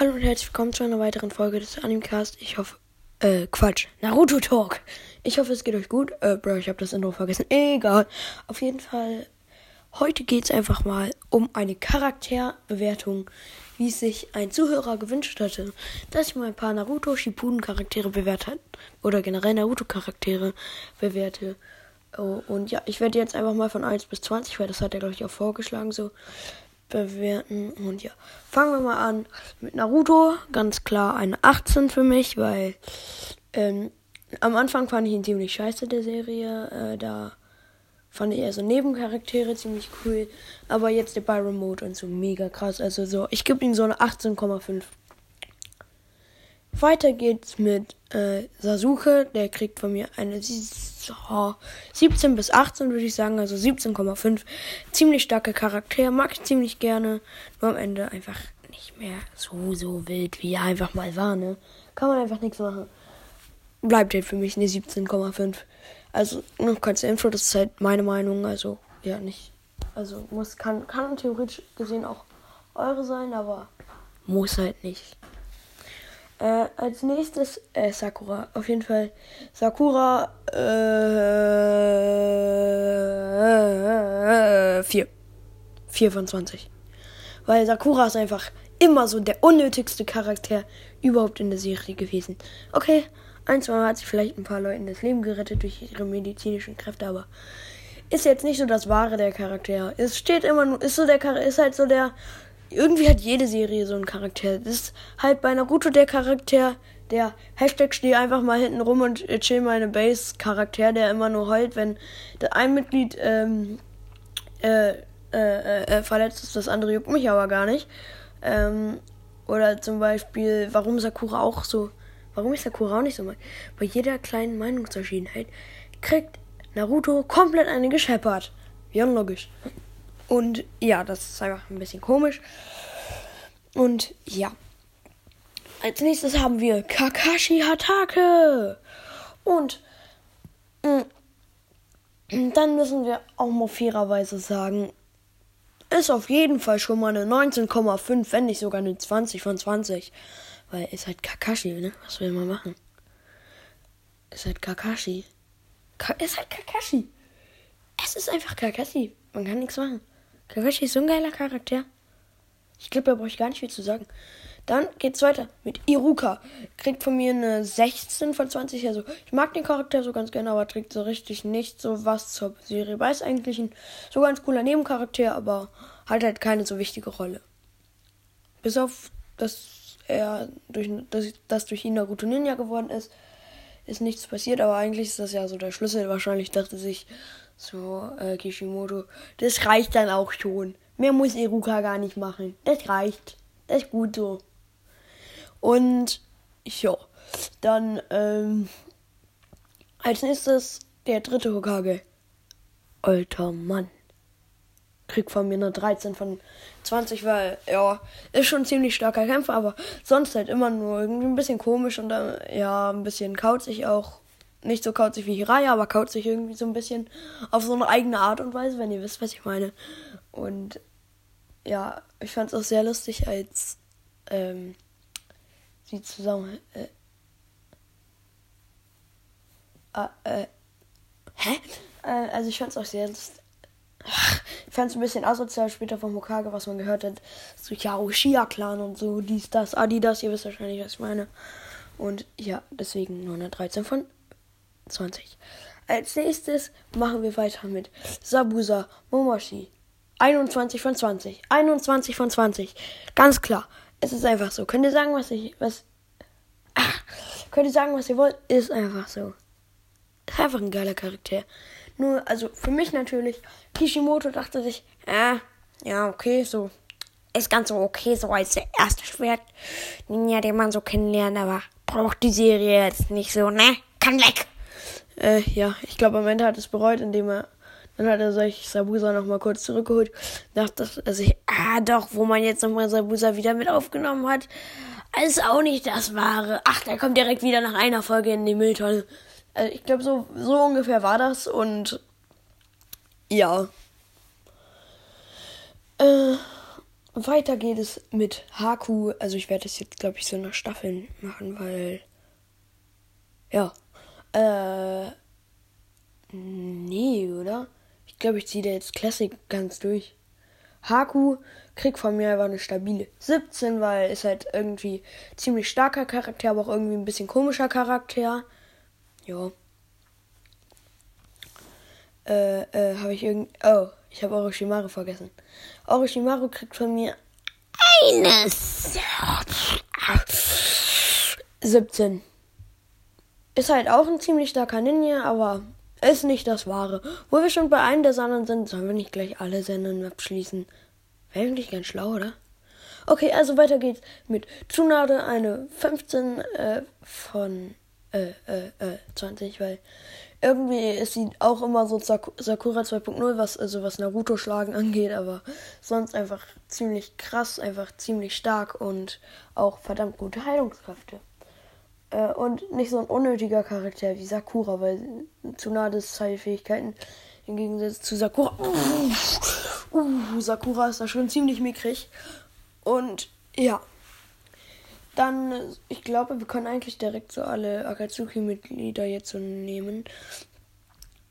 Hallo und herzlich willkommen zu einer weiteren Folge des Animecast. Ich hoffe, äh, Quatsch, Naruto Talk. Ich hoffe, es geht euch gut. Äh, Bro, ich habe das Intro vergessen. Egal. Auf jeden Fall, heute geht es einfach mal um eine Charakterbewertung, wie es sich ein Zuhörer gewünscht hatte, dass ich mal ein paar Naruto Shippuden Charaktere bewerte oder generell Naruto Charaktere bewerte. Oh, und ja, ich werde jetzt einfach mal von 1 bis 20, weil das hat er, glaube ich, auch vorgeschlagen, so bewerten. Und ja, fangen wir mal an mit Naruto. Ganz klar eine 18 für mich, weil ähm, am Anfang fand ich ihn ziemlich scheiße, der Serie. Äh, da fand ich eher so Nebencharaktere ziemlich cool. Aber jetzt der Byron Mode und so mega krass. Also so, ich gebe ihm so eine 18,5. Weiter geht's mit äh, Sasuke. Der kriegt von mir eine 17 bis 18, würde ich sagen. Also 17,5. Ziemlich starker Charakter. Mag ich ziemlich gerne. Nur am Ende einfach nicht mehr so, so wild, wie er einfach mal war, ne? Kann man einfach nichts machen. Bleibt halt für mich eine 17,5. Also, noch kurze Info, das ist halt meine Meinung. Also, ja, nicht. Also, muss, kann, kann theoretisch gesehen auch eure sein, aber muss halt nicht. Äh, als nächstes äh, Sakura. Auf jeden Fall Sakura äh, 4. 4 von 20. Weil Sakura ist einfach immer so der unnötigste Charakter überhaupt in der Serie gewesen. Okay, ein, zwei Mal hat sich vielleicht ein paar Leuten das Leben gerettet durch ihre medizinischen Kräfte, aber ist jetzt nicht so das Wahre der Charakter. Es steht immer nur, ist so der ist halt so der irgendwie hat jede Serie so einen Charakter. Das ist halt bei Naruto der Charakter, der Hashtag steh einfach mal hinten rum und chill meine Base Charakter, der immer nur heult, wenn ein Mitglied ähm, äh, äh, äh, verletzt ist, das andere juckt mich aber gar nicht. Ähm, oder zum Beispiel, warum Sakura auch so, warum ist Sakura auch nicht so mal? Bei jeder kleinen Meinungsverschiedenheit kriegt Naruto komplett eine gescheppert. Ja, logisch. Und ja, das ist einfach ein bisschen komisch. Und ja. Als nächstes haben wir Kakashi Hatake. Und mh, mm, dann müssen wir auch mal fairerweise sagen, ist auf jeden Fall schon mal eine 19,5, wenn nicht sogar eine 20 von 20. Weil ist halt Kakashi, ne? Was will man machen? Ist halt Kakashi. Ka ist halt Kakashi. Es ist einfach Kakashi. Man kann nichts machen. Kakashi ist so ein geiler Charakter. Ich glaube, da brauche ich gar nicht viel zu sagen. Dann geht's weiter mit Iruka. Kriegt von mir eine 16 von 20. Also, ich mag den Charakter so ganz gerne, aber trägt so richtig nicht so was zur Serie. Weil es eigentlich ein so ganz cooler Nebencharakter, aber hat halt keine so wichtige Rolle. Bis auf, dass er durch, dass, dass durch ihn Naruto Ninja geworden ist, ist nichts passiert, aber eigentlich ist das ja so der Schlüssel. Wahrscheinlich dachte sich so, äh, Kishimoto. Das reicht dann auch schon. Mehr muss Iruka gar nicht machen. Das reicht. Das ist gut so. Und ja, dann ähm, als nächstes der dritte Hokage. Alter Mann. Krieg von mir eine 13 von 20, weil, ja, ist schon ziemlich starker Kämpfer, aber sonst halt immer nur irgendwie ein bisschen komisch und dann, ja, ein bisschen kauzig auch nicht so kauzig wie Hiraya, aber kauzig irgendwie so ein bisschen auf so eine eigene Art und Weise, wenn ihr wisst, was ich meine. Und ja, ich fand es auch sehr lustig, als ähm, sie zusammen. Äh, äh, äh, hä? Äh, also ich fand es auch sehr lustig. Ich fand es ein bisschen asozial später vom Hokage, was man gehört hat. So, ja, Ushia-Clan und so, dies, das, Adidas, ihr wisst wahrscheinlich, was ich meine. Und ja, deswegen nur eine 13 von 20. Als nächstes machen wir weiter mit Sabusa Momoshi. 21 von 20. 21 von 20. Ganz klar. Es ist einfach so. Könnt ihr sagen, was ich. Was. Ach, könnt ihr sagen, was ihr wollt? Ist einfach so. Ist einfach ein geiler Charakter. Nur, also für mich natürlich, Kishimoto dachte sich, ja, ja, okay, so. Ist ganz so okay, so als der erste Schwert, Ninja, den man so kennenlernt, aber braucht die Serie jetzt nicht so, ne? Kann weg! Äh, ja, ich glaube, am Ende hat es bereut, indem er. Dann hat er sich Sabusa nochmal kurz zurückgeholt. Dachte er sich, ah doch, wo man jetzt nochmal Sabusa wieder mit aufgenommen hat. Ist auch nicht das Wahre. Ach, der kommt direkt wieder nach einer Folge in die Mülltonne. Also ich glaube, so, so ungefähr war das und ja. Äh, weiter geht es mit Haku. Also ich werde das jetzt, glaube ich, so nach Staffeln machen, weil. Ja. Äh. Nee, oder? Ich glaube, ich ziehe da jetzt Classic ganz durch. Haku kriegt von mir einfach eine stabile 17, weil ist halt irgendwie ziemlich starker Charakter, aber auch irgendwie ein bisschen komischer Charakter. Ja. Äh, äh, habe ich irgend. Oh, ich habe Orochimaru vergessen. Orochimaru kriegt von mir eines 17. Ist halt auch ein ziemlich starker Ninja, aber ist nicht das Wahre. Wo wir schon bei einem der Sendern sind, sollen wir nicht gleich alle Sendern abschließen. Wäre eigentlich ganz schlau, oder? Okay, also weiter geht's mit Tsunade, eine 15 äh, von äh, äh, äh, 20, weil irgendwie ist sie auch immer so Sakura 2.0, was also was Naruto schlagen angeht, aber sonst einfach ziemlich krass, einfach ziemlich stark und auch verdammt gute Heilungskräfte. Äh, und nicht so ein unnötiger Charakter wie Sakura, weil Tsunades Heilfähigkeiten im Gegensatz zu Sakura. Uh, uh, Sakura ist da schon ziemlich mickrig. Und ja. Dann, ich glaube, wir können eigentlich direkt so alle Akatsuki-Mitglieder jetzt so nehmen.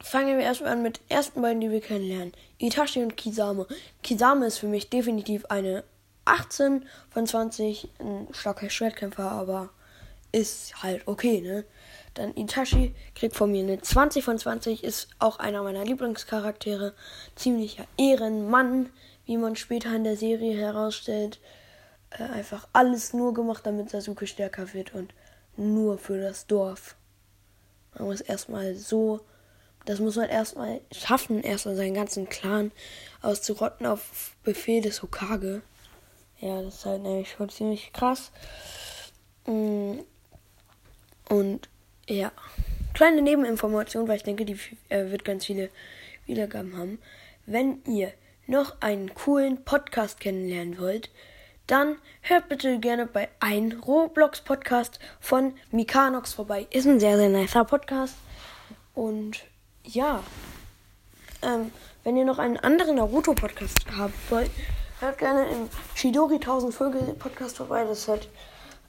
Fangen wir erstmal an mit ersten beiden, die wir kennenlernen. Itachi und Kisame. Kisame ist für mich definitiv eine 18 von 20. Ein starker Schwertkämpfer, aber ist halt okay, ne? Dann Itachi kriegt von mir eine 20 von 20, ist auch einer meiner Lieblingscharaktere. Ziemlicher Ehrenmann, wie man später in der Serie herausstellt äh, einfach alles nur gemacht, damit Sasuke stärker wird und nur für das Dorf. Man muss erstmal so, das muss man erstmal schaffen, erstmal seinen ganzen Clan auszurotten auf Befehl des Hokage. Ja, das ist halt nämlich schon ziemlich krass. Mm. Und ja, kleine Nebeninformation, weil ich denke, die äh, wird ganz viele Wiedergaben haben. Wenn ihr noch einen coolen Podcast kennenlernen wollt, dann hört bitte gerne bei ein Roblox Podcast von Mikanox vorbei. Ist ein sehr, sehr nicer Podcast. Und ja, ähm, wenn ihr noch einen anderen Naruto Podcast haben wollt, hört gerne im Shidori 1000 Vögel Podcast vorbei. Das hat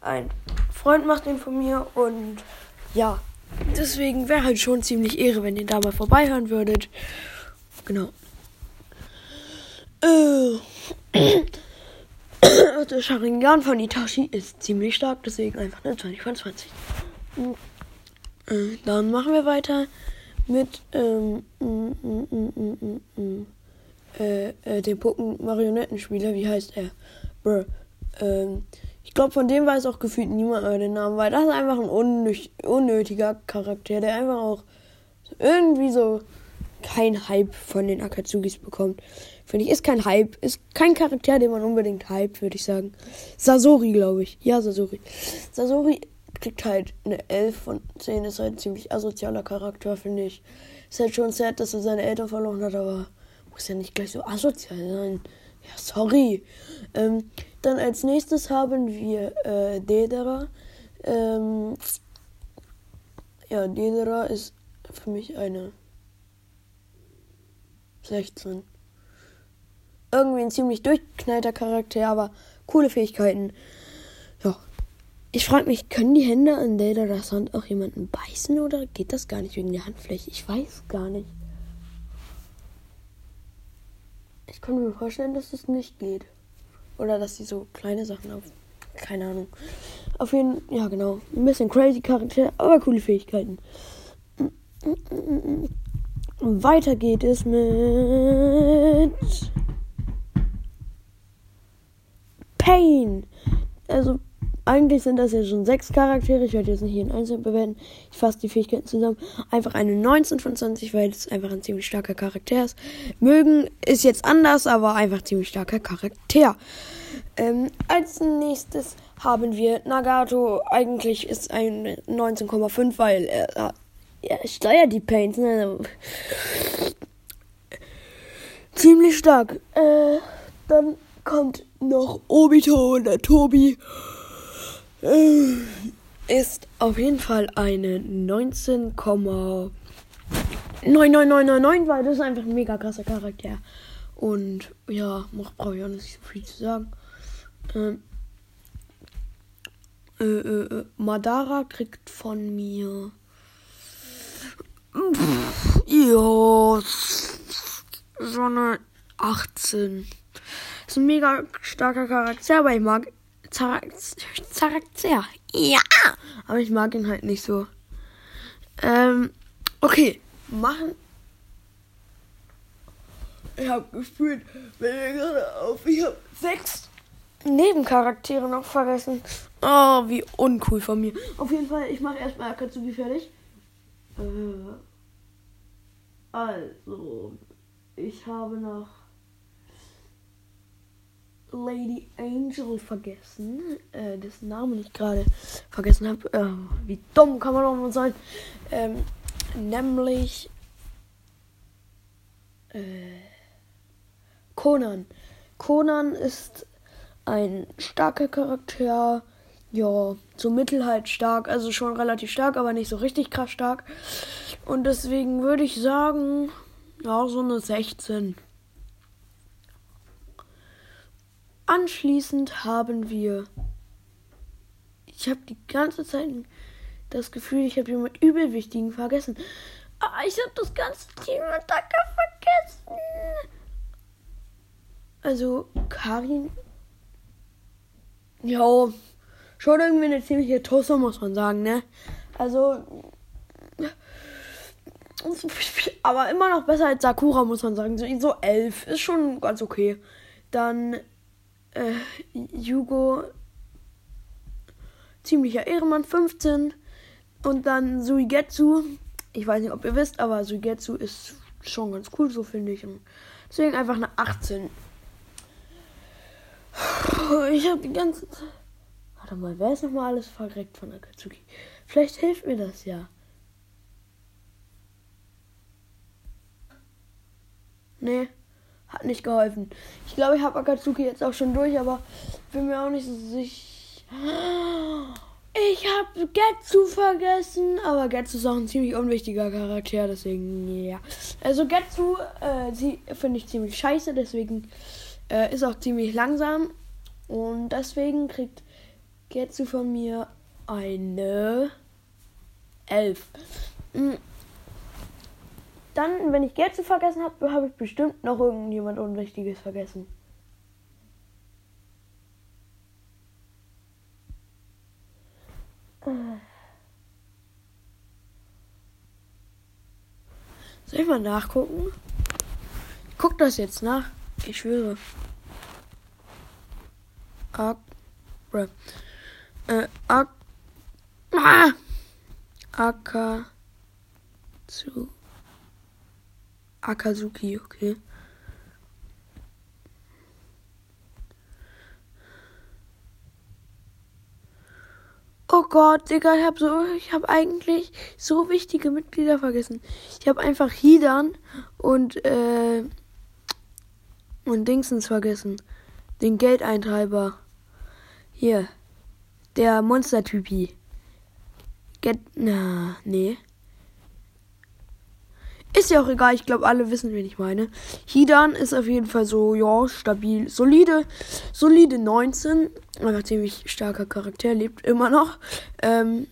ein Freund macht den von mir und ja, deswegen wäre halt schon ziemlich Ehre, wenn ihr da mal vorbeihören würdet. Genau. Äh. der Sharingan von Itachi ist ziemlich stark, deswegen einfach eine 20 von 20. Äh, dann machen wir weiter mit ähm, mm, mm, mm, äh, äh, dem Puppen-Marionettenspieler. Wie heißt er? Brr. Ähm, ich glaube, von dem weiß auch gefühlt niemand mehr den Namen, weil das ist einfach ein unnötiger Charakter, der einfach auch irgendwie so kein Hype von den Akatsugis bekommt. Finde ich, ist kein Hype. Ist kein Charakter, den man unbedingt hype, würde ich sagen. Sasori, glaube ich. Ja, Sasori. Sasori kriegt halt eine 11 von 10. Ist halt ein ziemlich asozialer Charakter, finde ich. Ist halt schon sad, dass er seine Eltern verloren hat, aber muss ja nicht gleich so asozial sein. Ja, sorry. Ähm, dann als nächstes haben wir äh, Dedera. Ähm, ja, Dedera ist für mich eine 16 irgendwie ein ziemlich durchgeknallter Charakter, aber coole Fähigkeiten. Ja. Ich frage mich, können die Hände an Data das Hand auch jemanden beißen oder geht das gar nicht wegen der Handfläche? Ich weiß gar nicht. Ich kann mir vorstellen, dass es nicht geht. Oder dass sie so kleine Sachen auf. Keine Ahnung. Auf jeden Fall, ja genau. Ein bisschen crazy Charakter, aber coole Fähigkeiten. Weiter geht es mit Pain. Also, eigentlich sind das ja schon sechs Charaktere. Ich werde jetzt nicht jeden einzeln bewerten. Ich fasse die Fähigkeiten zusammen. Einfach eine 19 von 20, weil es einfach ein ziemlich starker Charakter ist. Mögen ist jetzt anders, aber einfach ziemlich starker Charakter. Ähm, als nächstes haben wir Nagato. Eigentlich ist ein 19,5, weil er, er steuert die Paints. Ne? Ziemlich stark. Äh, dann kommt noch Obito und der Tobi. Ist auf jeden Fall eine 19,99999, weil das ist einfach ein mega krasser Charakter. Und ja, brauche ich auch nicht so viel zu sagen. Ähm, äh, äh, äh Madara kriegt von mir. Pff, ja, so eine 18. Ist ein mega starker Charakter, aber ich mag Charakter. Ja, aber ich mag ihn halt nicht so. Ähm, okay, machen. Ich hab gefühlt, wenn wir gerade auf, ich hab sechs Nebencharaktere noch vergessen. Oh, wie uncool von mir. Auf jeden Fall, ich mache erstmal Akatsuki fertig. Äh, also, ich habe noch Lady Angel vergessen, äh, dessen Namen ich gerade vergessen habe. Äh, wie dumm kann man doch nur sein? Ähm, nämlich äh, Conan. Conan ist ein starker Charakter, ja, so mittelhalt stark, also schon relativ stark, aber nicht so richtig krass stark. Und deswegen würde ich sagen, ja, so eine 16. Anschließend haben wir. Ich habe die ganze Zeit das Gefühl, ich habe jemand übelwichtigen vergessen. Ah, ich habe das ganze Team Attacker vergessen. Also, Karin. Ja, schon irgendwie eine ziemliche Tosse, muss man sagen, ne? Also. Aber immer noch besser als Sakura, muss man sagen. So elf ist schon ganz okay. Dann äh, Jugo, ziemlicher Ehrenmann, 15. Und dann Suigetsu. Ich weiß nicht, ob ihr wisst, aber Suigetsu ist schon ganz cool, so finde ich. Deswegen einfach eine 18. Ich habe die ganze Zeit. Warte mal, wer ist nochmal alles verreckt von Akatsuki? Vielleicht hilft mir das ja. Nee. Hat nicht geholfen. Ich glaube, ich habe Akatsuki jetzt auch schon durch, aber bin mir auch nicht so sicher. Ich habe Getsu vergessen, aber Getsu ist auch ein ziemlich unwichtiger Charakter, deswegen ja. Also Getsu äh, finde ich ziemlich scheiße, deswegen äh, ist auch ziemlich langsam und deswegen kriegt Getsu von mir eine 11. Dann, wenn ich Geld zu vergessen habe, habe ich bestimmt noch irgendjemand Unwichtiges vergessen. Soll ich mal nachgucken? Ich guck das jetzt nach. Ich schwöre. Ak. Äh, Ak. Ah! Aka. Zu. Akazuki, okay. Oh Gott, Digga, ich habe so, ich habe eigentlich so wichtige Mitglieder vergessen. Ich habe einfach Hidan und äh, und Dingsens vergessen. Den Geldeintreiber. Hier. Der Monster-Typi. Get, na, nee. Ist ja auch egal, ich glaube, alle wissen, wen ich meine. Hidan ist auf jeden Fall so, ja, stabil, solide, solide 19. Einfach ziemlich starker Charakter, lebt immer noch. Ähm,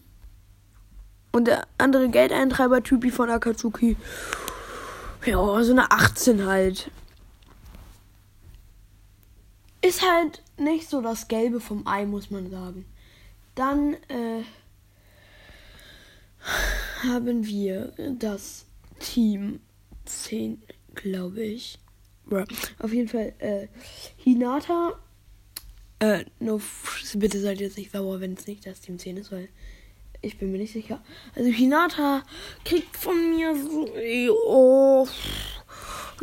und der andere Geldeintreiber-Typi von Akatsuki, ja, so eine 18 halt. Ist halt nicht so das Gelbe vom Ei, muss man sagen. Dann äh, haben wir das Team 10, glaube ich. Auf jeden Fall, äh, Hinata. Äh, no, bitte seid jetzt nicht sauer, wenn es nicht das Team 10 ist, weil ich bin mir nicht sicher. Also Hinata kriegt von mir so oh,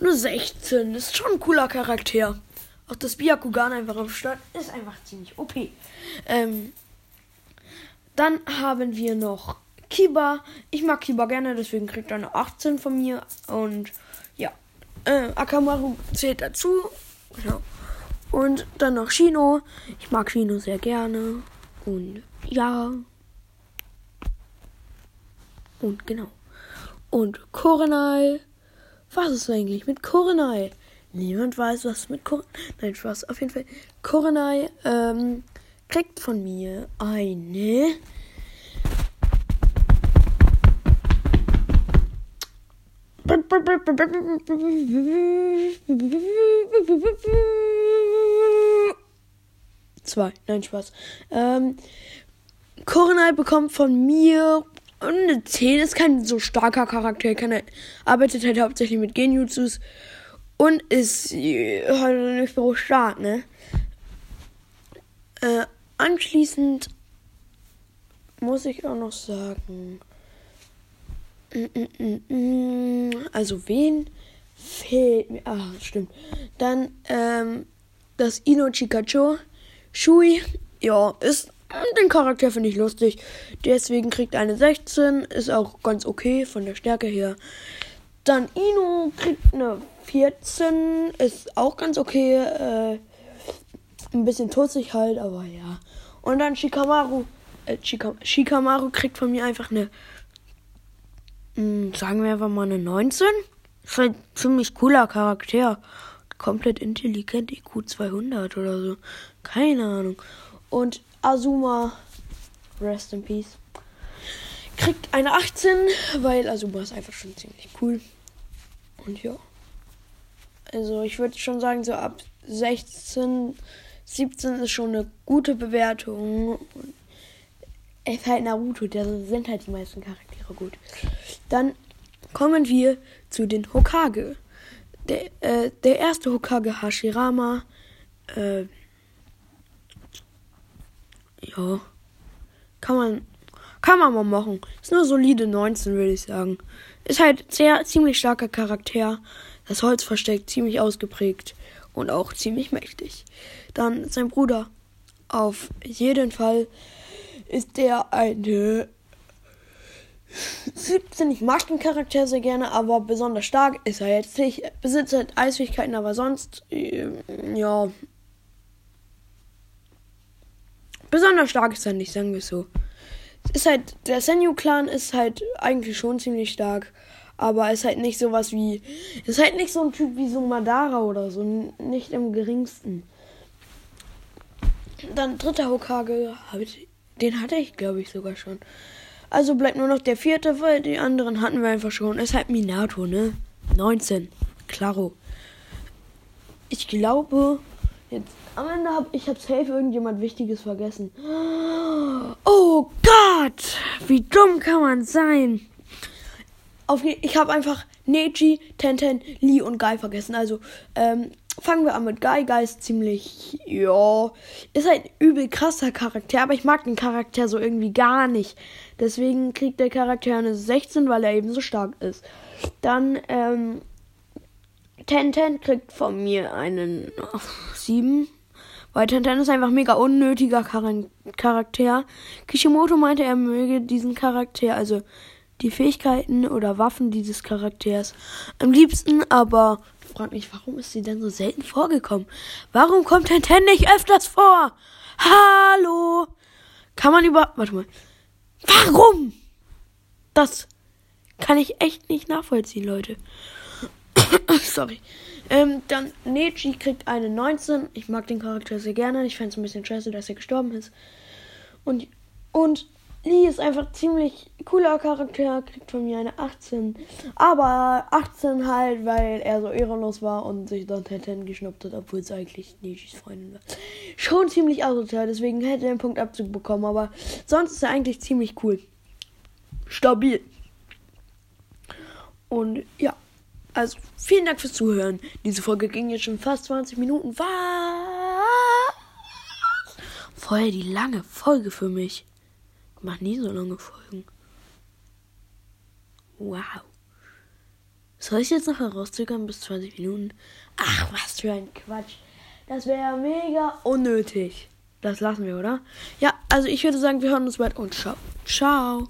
eine 16. Das ist schon ein cooler Charakter. Auch das Byakugan einfach am Start ist einfach ziemlich OP. Ähm, dann haben wir noch Kiba. Ich mag Kiba gerne, deswegen kriegt er eine 18 von mir. Und ja, äh, Akamaru zählt dazu. Genau. Und dann noch Shino. Ich mag Shino sehr gerne. Und ja. Und genau. Und Korenai. Was ist eigentlich mit Korenai? niemand weiß, was mit Kur Nein, Spaß. Auf jeden Fall. Kurenai ähm, kriegt von mir eine. Zwei. Nein, Spaß. Ähm, Kurenai bekommt von mir eine 10. Ist kein so starker Charakter. Kann, er arbeitet halt hauptsächlich mit Genjutsus und ist äh, halt nicht so stark, ne? Äh, anschließend muss ich auch noch sagen. Also wen fehlt mir? Ah, stimmt. Dann ähm, das Ino Chikacho. Shui, ja, ist den Charakter finde ich lustig. Deswegen kriegt eine 16. Ist auch ganz okay von der Stärke her. Dann Ino kriegt eine 14 ist auch ganz okay. Äh, ein bisschen tussig halt, aber ja. Und dann Shikamaru. Äh, Shika, Shikamaru kriegt von mir einfach eine. Hm, sagen wir einfach mal eine 19. Ist halt ein ziemlich cooler Charakter. Komplett intelligent, IQ 200 oder so. Keine Ahnung. Und Azuma, rest in peace, kriegt eine 18, weil Azuma ist einfach schon ziemlich cool. Und ja. Also ich würde schon sagen, so ab 16, 17 ist schon eine gute Bewertung. Es ist halt Naruto, da sind halt die meisten Charaktere gut. Dann kommen wir zu den Hokage. Der, äh, der erste Hokage Hashirama. Äh, ja. Kann man. Kann man mal machen. Ist nur solide 19, würde ich sagen. Ist halt sehr ziemlich starker Charakter. Das Holzversteck ziemlich ausgeprägt und auch ziemlich mächtig. Dann sein Bruder. Auf jeden Fall ist der eine 17. Ich mag den Charakter sehr gerne, aber besonders stark ist er jetzt nicht. Besitzt halt Eisfähigkeiten, aber sonst, äh, ja. Besonders stark ist er nicht, sagen wir es so. Ist halt, der Senju-Clan ist halt eigentlich schon ziemlich stark. Aber ist halt nicht sowas wie. Ist halt nicht so ein Typ wie so Madara oder so. Nicht im geringsten. Dann dritter Hokage. Den hatte ich, glaube ich, sogar schon. Also bleibt nur noch der vierte, weil die anderen hatten wir einfach schon. Ist halt Minato, ne? 19. Klaro. Ich glaube, jetzt am Ende habe ich hab safe irgendjemand Wichtiges vergessen. Oh Gott! Wie dumm kann man sein? auf, ich habe einfach Neji, Tenten, Lee und Guy vergessen. Also, ähm, fangen wir an mit Guy. Guy ist ziemlich, ja, ist halt übel krasser Charakter, aber ich mag den Charakter so irgendwie gar nicht. Deswegen kriegt der Charakter eine 16, weil er eben so stark ist. Dann, ähm, Tenten kriegt von mir einen oh, 7. Weil Tenten ist einfach mega unnötiger Charakter. Kishimoto meinte, er möge diesen Charakter, also die Fähigkeiten oder Waffen dieses Charakters am liebsten, aber frag mich, warum ist sie denn so selten vorgekommen? Warum kommt Tenten nicht öfters vor? Hallo? Kann man über. Warte mal. Warum? Das kann ich echt nicht nachvollziehen, Leute. Sorry. Ähm, dann Neji kriegt eine 19. Ich mag den Charakter sehr gerne. Ich fände es ein bisschen scheiße, dass er gestorben ist. Und, und Lee ist einfach ziemlich cooler Charakter, kriegt von mir eine 18. Aber 18 halt, weil er so ehrenlos war und sich dort Tenten geschnappt hat, obwohl es eigentlich Nijis Freundin war. Schon ziemlich asozial, deswegen hätte er einen Punktabzug bekommen, aber sonst ist er eigentlich ziemlich cool. Stabil. Und ja, also vielen Dank fürs Zuhören. Diese Folge ging jetzt schon fast 20 Minuten. Was? Vorher die lange Folge für mich. Mach nie so lange Folgen. Wow. Soll ich jetzt noch herauszögern bis 20 Minuten? Ach, was für ein Quatsch. Das wäre mega unnötig. Das lassen wir, oder? Ja, also ich würde sagen, wir hören uns bald und ciao. Ciao.